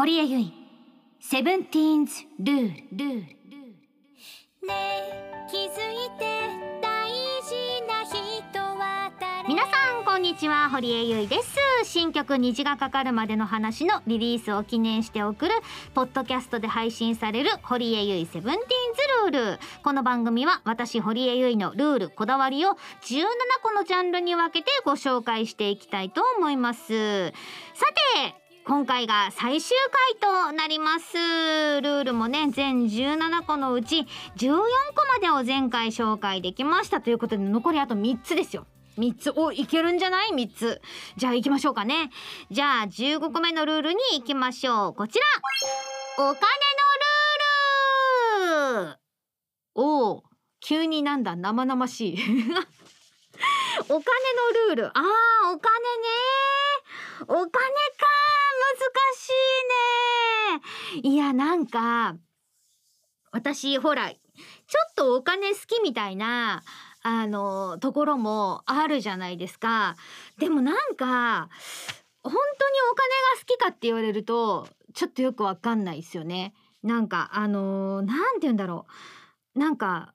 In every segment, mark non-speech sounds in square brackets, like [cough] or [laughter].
堀江由衣セブンティーンズルールルールねえ気づいて大事な人は誰？皆さんこんにちは。堀江由衣です。新曲虹がかかるまでの話のリリースを記念して送るポッドキャストで配信される堀江由衣セブンティーンズルール。この番組は私堀江由衣のルールこだわりを17個のジャンルに分けてご紹介していきたいと思います。さて今回が最終回となります。ルールもね全17個のうち14個までを前回紹介できましたということで残りあと3つですよ。3つ。おいけるんじゃない？3つ。じゃあ行きましょうかね。じゃあ15個目のルールに行きましょう。こちら。お金のルール。おお急になんだ？生々しい。[laughs] お金のルール。あーお金ね。お金か。しいね。いやなんか私ほらちょっとお金好きみたいなあのところもあるじゃないですか。でもなんか本当にお金が好きかって言われるとちょっとよくわかんないですよね。なんかあのなんて言うんだろう。なんか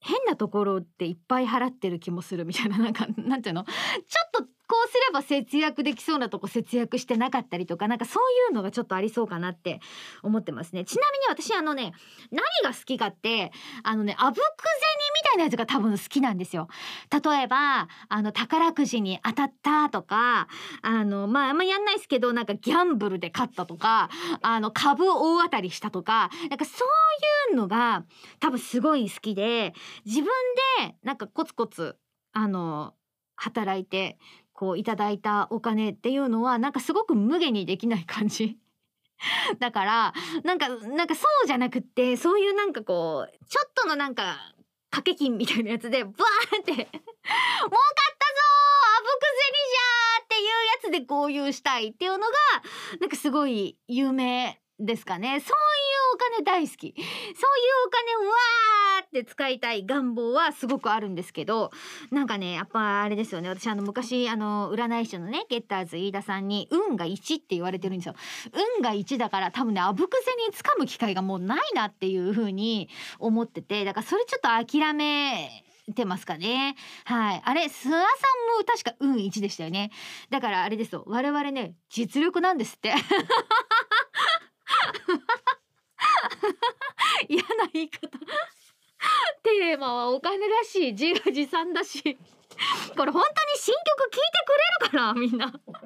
変なところっていっぱい払ってる気もするみたいななんかなんていうの？ちょっとこうすれば節約できそうなとこ節約してなかったりとかなんかそういうのがちょっとありそうかなって思ってますね。ちなみに私あのね何が好きかってあのねあぶく銭みたいなやつが多分好きなんですよ。例えばあの宝くじに当たったとかあのまああんまやんないですけどなんかギャンブルで勝ったとかあの株大当たりしたとかなんかそういうのが多分すごい好きで自分でなんかコツコツあの働いてこういただいたお金っていうのはなんかすごく無限にできない感じ。[laughs] だからなんかなんかそうじゃなくってそういうなんかこうちょっとのなんか掛け金みたいなやつでバーンって儲かったぞーあぶく銭じゃーっていうやつで豪遊したいっていうのがなんかすごい有名ですかね。そういうお金大好き。そういうお金をわーって使いたい願望はすごくあるんですけどなんかねやっぱあれですよね。私あの昔あの占い師のねゲッターズ飯田さんに運が1って言われてるんですよ。運が1だから多分ねあぶく銭つかむ機会がもうないなっていう風に思っててだからそれちょっと諦めてますかね。はい。あれ諏訪さんも確か運1でしたよね。だからあれですよ。我々ね実力なんですって。[laughs] 嫌な言い方。[laughs] テーマはお金だし自画自賛だし。これ本当に新曲聴いてくれるかなみんな。こんな人の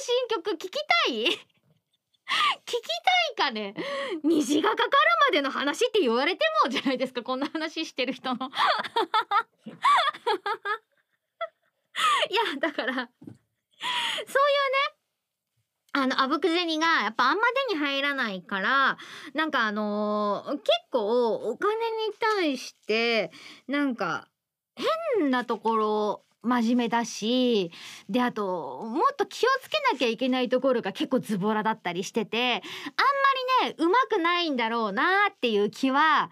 新曲聴きたい？聞きたいかね？虹がかかるまでの話って言われてもじゃないですかこんな話してる人の。[laughs] いやだからそういうねあの、あぶく銭がやっぱあんま手に入らないから、なんかあのー結構お金に対して、なんか変なところ真面目だし、で、あと、もっと気をつけなきゃいけないところが結構ズボラだったりしてて、あんまりね、うまくないんだろうなっていう気は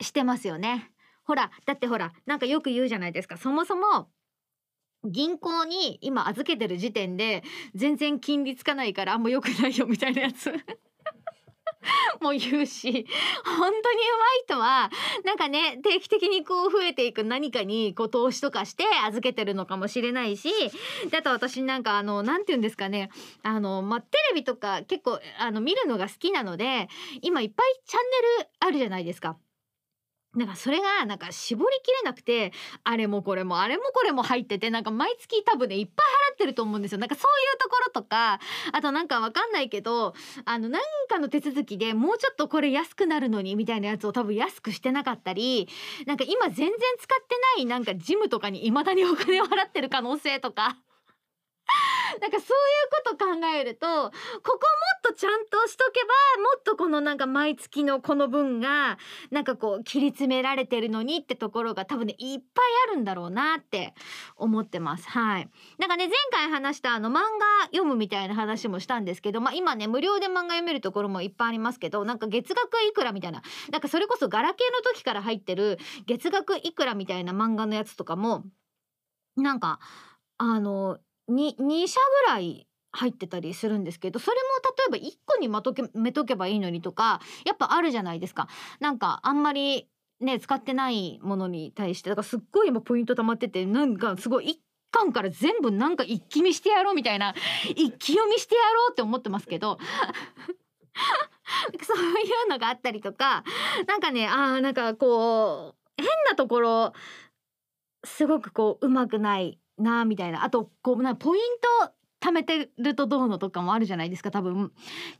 してますよね。ほら、だってほら、なんかよく言うじゃないですか。そもそも、銀行に今預けてる時点で全然金利つかないからあんま良くないよみたいなやつ。[laughs] も言うし。本当に上手い人はなんかね定期的にこう増えていく何かにこう投資とかして預けてるのかもしれないしであと私なんかあのなんて言うんですかね。あのまあテレビとか結構あの見るのが好きなので今いっぱいチャンネルあるじゃないですか。なんかそれがなんか絞りきれなくてあれもこれもあれもこれも入っててなんか毎月多分ねいっぱい払ってると思うんですよ。なんかそういうところとかあとなんかわかんないけどあのなんかの手続きでもうちょっとこれ安くなるのにみたいなやつを多分安くしてなかったりなんか今全然使ってないなんかジムとかに未だにお金を払ってる可能性とか。[laughs] なんかそういうこと考えるとここもっとちゃんとしとけばもっとこのなんか毎月のこの分がなんかこう切り詰められてるのにってところが多分ねいっぱいあるんだろうなって思ってます。はい。なんかね前回話したあの漫画読むみたいな話もしたんですけどまあ今ね無料で漫画読めるところもいっぱいありますけどなんか月額いくらみたいな。なんかそれこそガラケーの時から入ってる月額いくらみたいな漫画のやつとかもなんかあのに2社ぐらい入ってたりするんですけどそれも例えば1個にまとめとけばいいのにとかやっぱあるじゃないですか。なんかあんまりね使ってないものに対してだからすっごい今ポイント溜まっててなんかすごい一巻から全部なんか一気見してやろうみたいな一気読みしてやろうって思ってますけど [laughs] そういうのがあったりとかなんかねあーなんかこう変なところすごくこううまくないなみたいなあとこうなポイント貯めてるとどうのとかもあるじゃないですか多分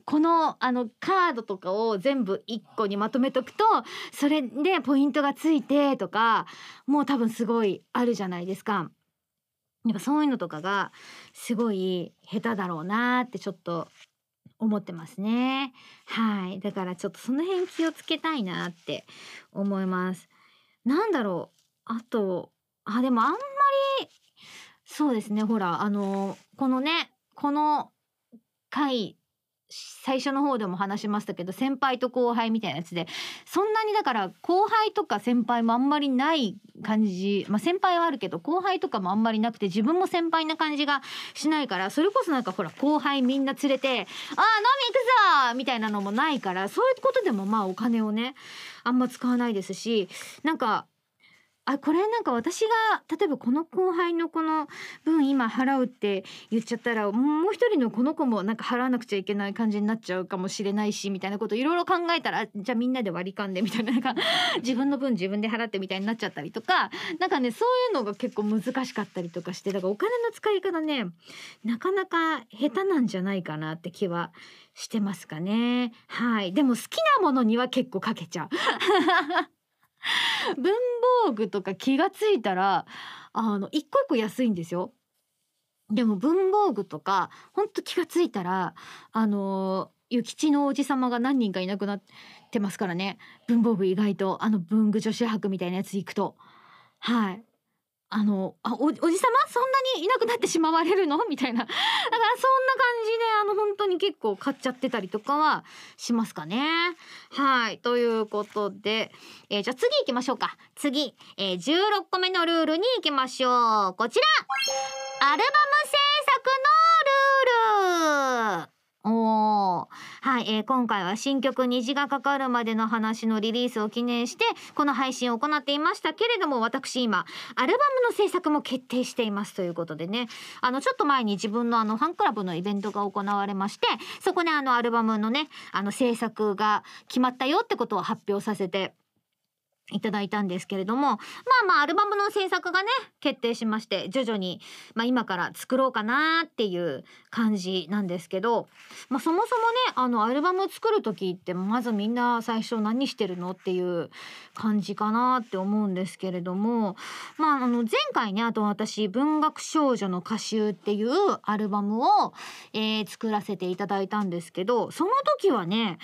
このあのカードとかを全部1個にまとめとくとそれでポイントがついてとかもう多分すごいあるじゃないですか。なんかそういうのとかがすごい下手だろうなってちょっと思ってますね。はい。だからちょっとその辺気をつけたいなって思います。なんだろう。あと、あ、でもあんまり、そうですね。ほら、あの、このね、この回、最初の方でも話しましたけど先輩と後輩みたいなやつでそんなにだから後輩とか先輩もあんまりない感じまあ先輩はあるけど後輩とかもあんまりなくて自分も先輩な感じがしないからそれこそなんかほら後輩みんな連れて「あー飲み行くぞ!」みたいなのもないからそういうことでもまあお金をねあんま使わないですしなんかあこれなんか私が例えばこの後輩のこの分今払うって言っちゃったらもう一人のこの子もなんか払わなくちゃいけない感じになっちゃうかもしれないしみたいなこといろいろ考えたらじゃあみんなで割り勘でみたいななんか [laughs] 自分の分自分で払ってみたいになっちゃったりとかなんかねそういうのが結構難しかったりとかしてだからお金の使い方ねなかなか下手なんじゃないかなって気はしてますかね。はい。でも好きなものには結構かけちゃう。[laughs] [laughs] 文房具とか気がついたらあの一個一個安いんですよ。でも文房具とかほんと気がついたらあの諭吉のおじ様が何人かいなくなってますからね。文房具意外とあの文具女子博みたいなやつ行くと。はい。あのあおおじさま？そんなにいなくなってしまわれるの？[laughs] みたいな。だからそんな感じであの本当に結構買っちゃってたりとかはしますかね。はい。ということで、えーじゃあ次行きましょうか。次、えー16個目のルールに行きましょう。こちら。アルバム制作のルール。はい、えー今回は新曲虹がかかるまでの話のリリースを記念してこの配信を行っていましたけれども私今アルバムの制作も決定していますということでね。あのちょっと前に自分のあのファンクラブのイベントが行われましてそこであのアルバムのねあの制作が決まったよってことを発表させていただいたんですけれどもまあまあアルバムの制作がね決定しまして徐々に、まあ、今から作ろうかなっていう感じなんですけど、まあ、そもそもねあのアルバム作る時ってまずみんな最初何してるのっていう感じかなって思うんですけれども、まあ、あの前回ねあと私「文学少女の歌集」っていうアルバムを、えー作らせていただいたんですけどその時はね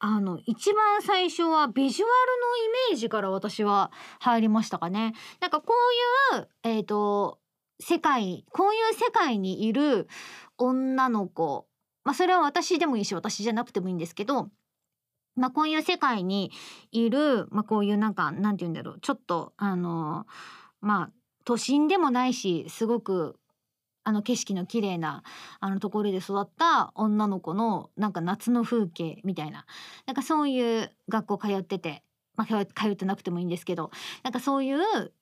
あの一番最初はビジュアルのイメージから私は入りましたかね。なんかこういうえっ、と世界こういう世界にいる女の子。まあそれは私でもいいし私じゃなくてもいいんですけど。まあこういう世界にいるまあこういうなんかなんて言うんだろう。ちょっとあのまあ都心でもないしすごくあの景色の綺麗なあのところで育った女の子のなんか夏の風景みたいな。なんかそういう学校通ってて、まあ、通ってなくてもいいんですけどなんかそういう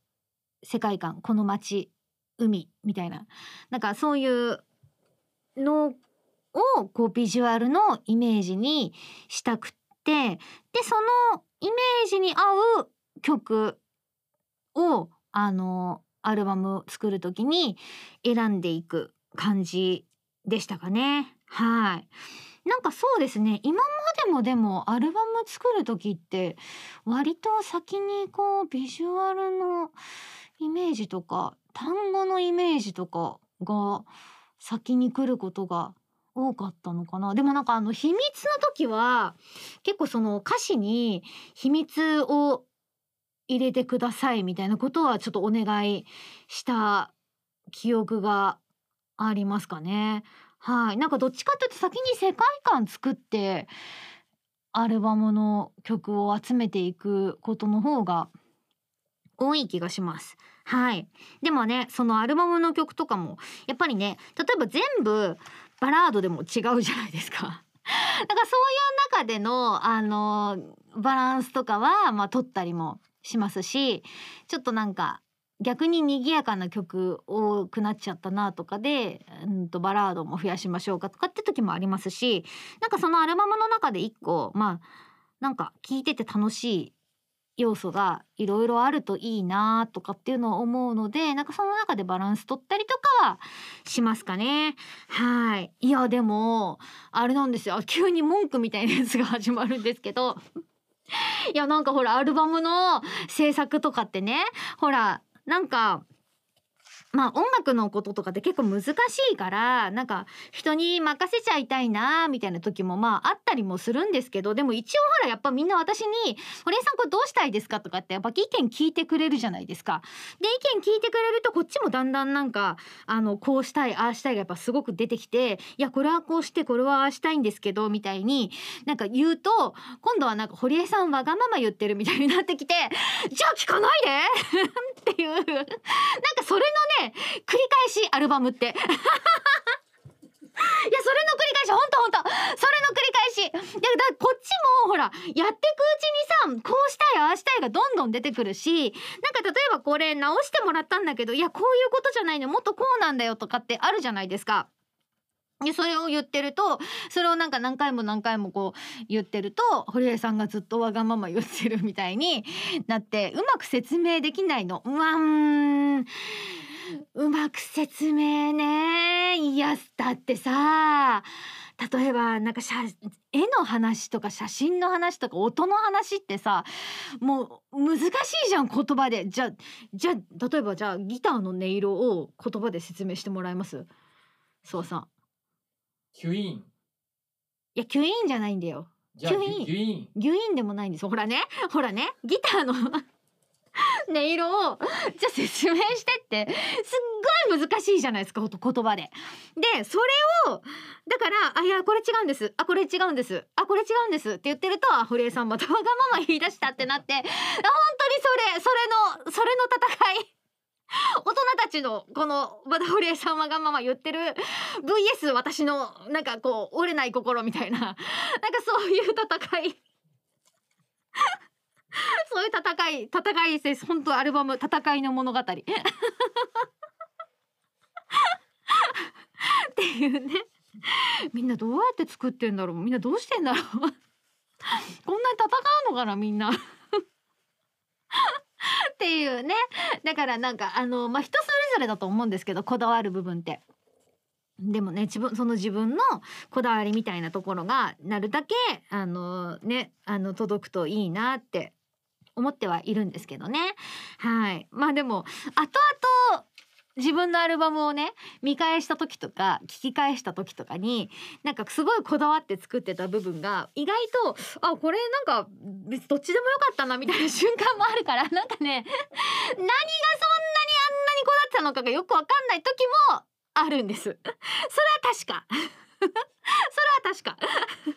世界観この街海みたいな。なんかそういうのをこうビジュアルのイメージにしたくってでそのイメージに合う曲をあのアルバム作る時に選んでいく感じでしたかね。はい。なんかそうですね今までもでもアルバム作る時って割と先にこうビジュアルのイメージとか単語のイメージとかが先に来ることが多かったのかなでもなんかあの秘密の時は結構その歌詞に秘密を入れてくださいみたいなことはちょっとお願いした記憶がありますかね。はい、なんかどっちかというと先に世界観作ってアルバムの曲を集めていくことの方が多い気がします。はい。でもね、そのアルバムの曲とかもやっぱりね、例えば全部バラードでも違うじゃないですか。[laughs] だからそういう中でのあのバランスとかはまあ取ったりもしますしちょっとなんか逆に賑やかな曲多くなっちゃったなとかで、うん、とバラードも増やしましょうかとかって時もありますしなんかそのアルバムの中で一個まあなんか聴いてて楽しい要素がいろいろあるといいなとかっていうのを思うのでなんかその中でバランス取ったりとかはしますかね。はい。いやでもあれなんですよ。急に文句みたいなやつが始まるんですけど。いやなんかほらアルバムの制作とかってねほらなんかまあ音楽のこととかって結構難しいからなんか人に任せちゃいたいなみたいな時もまああったりもするんですけどでも一応ほらやっぱみんな私に「堀江さんこれどうしたいですか?」とかってやっぱ意見聞いてくれるじゃないですか。で意見聞いてくれるとこっちもだんだんなんかあのこうしたいああしたいがやっぱすごく出てきて「いやこれはこうしてこれはああしたいんですけど」みたいになんか言うと今度はなんか堀江さんわがまま言ってるみたいになってきて「じゃあ聞かないで!」[laughs] っていう [laughs] なんかそれのね繰り返しアルバムって。[laughs] いやそれの繰り返しほんとほんとそれの繰り返しいやだこっちもほらやってくうちにさこうしたいああしたいがどんどん出てくるしなんか例えばこれ直してもらったんだけどいやこういうことじゃないのもっとこうなんだよとかってあるじゃないですか。でそれを言ってるとそれをなんか何回も何回もこう言ってると堀江さんがずっとわがまま言ってるみたいになってうまく説明できないの。うわん。うまく説明ね。いやだってさ例えばなんか写絵の話とか写真の話とか音の話ってさもう難しいじゃん言葉で。じゃじゃ例えばじゃあギターの音色を言葉で説明してもらえます？そうさキュイーン。いやキュイーンじゃないんだよ。じゃあキュイーン。キュイーン。ギュイーンでもないんです。よほらね。ほらね。ギターの [laughs] 音色をじゃあ説明してって。すっごい難しいじゃないですか言葉で。でそれをだから「あいやこれ違うんです。あこれ違うんです。あこれ違うんです」って言ってるとあ堀江さんまた [laughs] わがまま言い出したってなって。あ本当にそれそれのそれの戦い [laughs] 大人たちのこのまた堀江さんわがまま言ってる VS 私のなんかこう折れない心みたいな。[laughs] なんかそういう戦い。[laughs] そういう戦い戦いです。本当アルバム戦いの物語。っていうね。みんなどうやって作ってんだろう。みんなどうしてんだろう。こんなに戦うのかなみんな。[laughs] っていうね。だからなんかあのまあ人それぞれだと思うんですけどこだわる部分って。でもね自分その自分のこだわりみたいなところがなるだけあのねあの届くといいなって思ってはいるんですけどね。はい。まあでも後々自分のアルバムをね見返した時とか聞き返した時とかになんかすごいこだわって作ってた部分が意外とあこれなんか別どっちでもよかったなみたいな瞬間もあるから [laughs] なんかね何がそんなにあんなにこだわってたのかがよくわかんない時もあるんです。それは確か。[laughs] それは確か。[laughs] まあ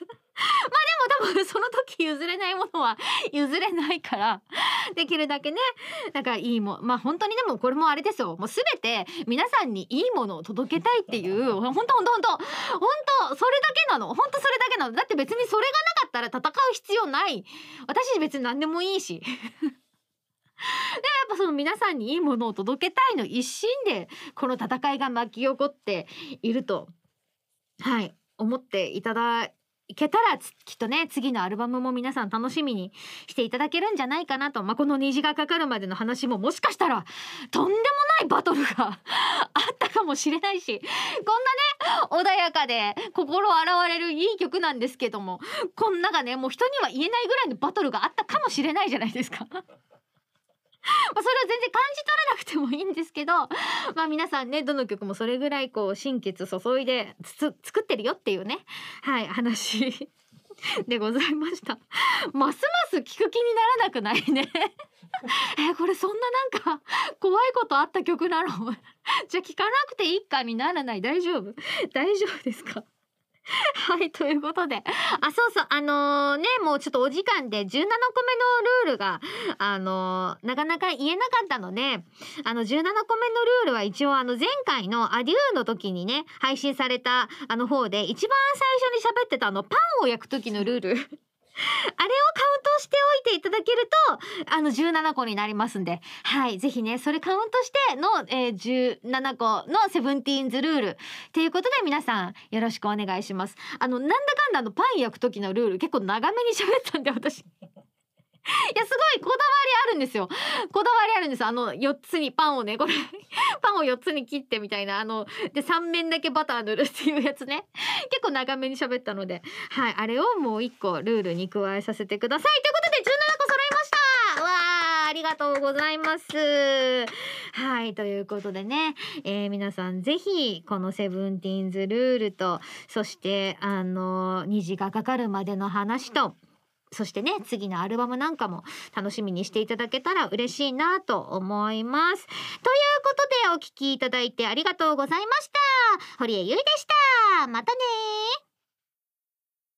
でも多分その時譲れないものは譲れないからできるだけねなんかいいもまあ本当にでもこれもあれですよ。もう全て皆さんにいいものを届けたいっていう本当本当本当本当それだけなの。本当それだけなの。だって別にそれがなかったら戦う必要ない。私別に何でもいいし。[laughs] でやっぱその皆さんにいいものを届けたいの一心でこの戦いが巻き起こっているとはい思っていただけたらきっとね次のアルバムも皆さん楽しみにしていただけるんじゃないかなと、まあ、この虹がかかるまでの話ももしかしたらとんでもないバトルが [laughs] あったかもしれないしこんなね穏やかで心洗われるいい曲なんですけどもこんながねもう人には言えないぐらいのバトルがあったかもしれないじゃないですか。[laughs] まあそれは全然感じ取れなくてもいいんですけどまあ皆さんねどの曲もそれぐらいこう心血注いでつ作ってるよっていうねはい話 [laughs] でございました。ますます聞く気にならなくないね。[laughs] えこれそんななんか怖いことあった曲なの？じゃあ聞かなくていいかにならない？大丈夫？大丈夫ですか？[laughs] はいということで。あそうそう。あのーねもうちょっとお時間で17個目のルールがあのーなかなか言えなかったのであの17個目のルールは一応あの前回のアデューの時にね配信されたあの方で一番最初に喋ってたあのパンを焼く時のルール。あれをカウントしておいていただけるとあの17個になりますんで。はい。ぜひねそれカウントしての、えー、17個のセブンティーンズルールということで皆さんよろしくお願いします。あのなんだかんだのパン焼く時のルール結構長めに喋ったんで私。いやすごいこだわりあるんですよ。こだわりあるんです。あの4つにパンをねこれパンを4つに切ってみたいなあので3面だけバター塗るっていうやつね。結構長めに喋ったので。はいあれをもう1個ルールに加えさせてください。ということで17個揃いました。わーありがとうございます。はいということでね、えー皆さんぜひこのセブンティーンズルールとそしてあの虹がかかるまでの話とそしてね次のアルバムなんかも楽しみにしていただけたら嬉しいなと思います。ということでお聴きいただいてありがとうございました。堀江ゆいでした。またね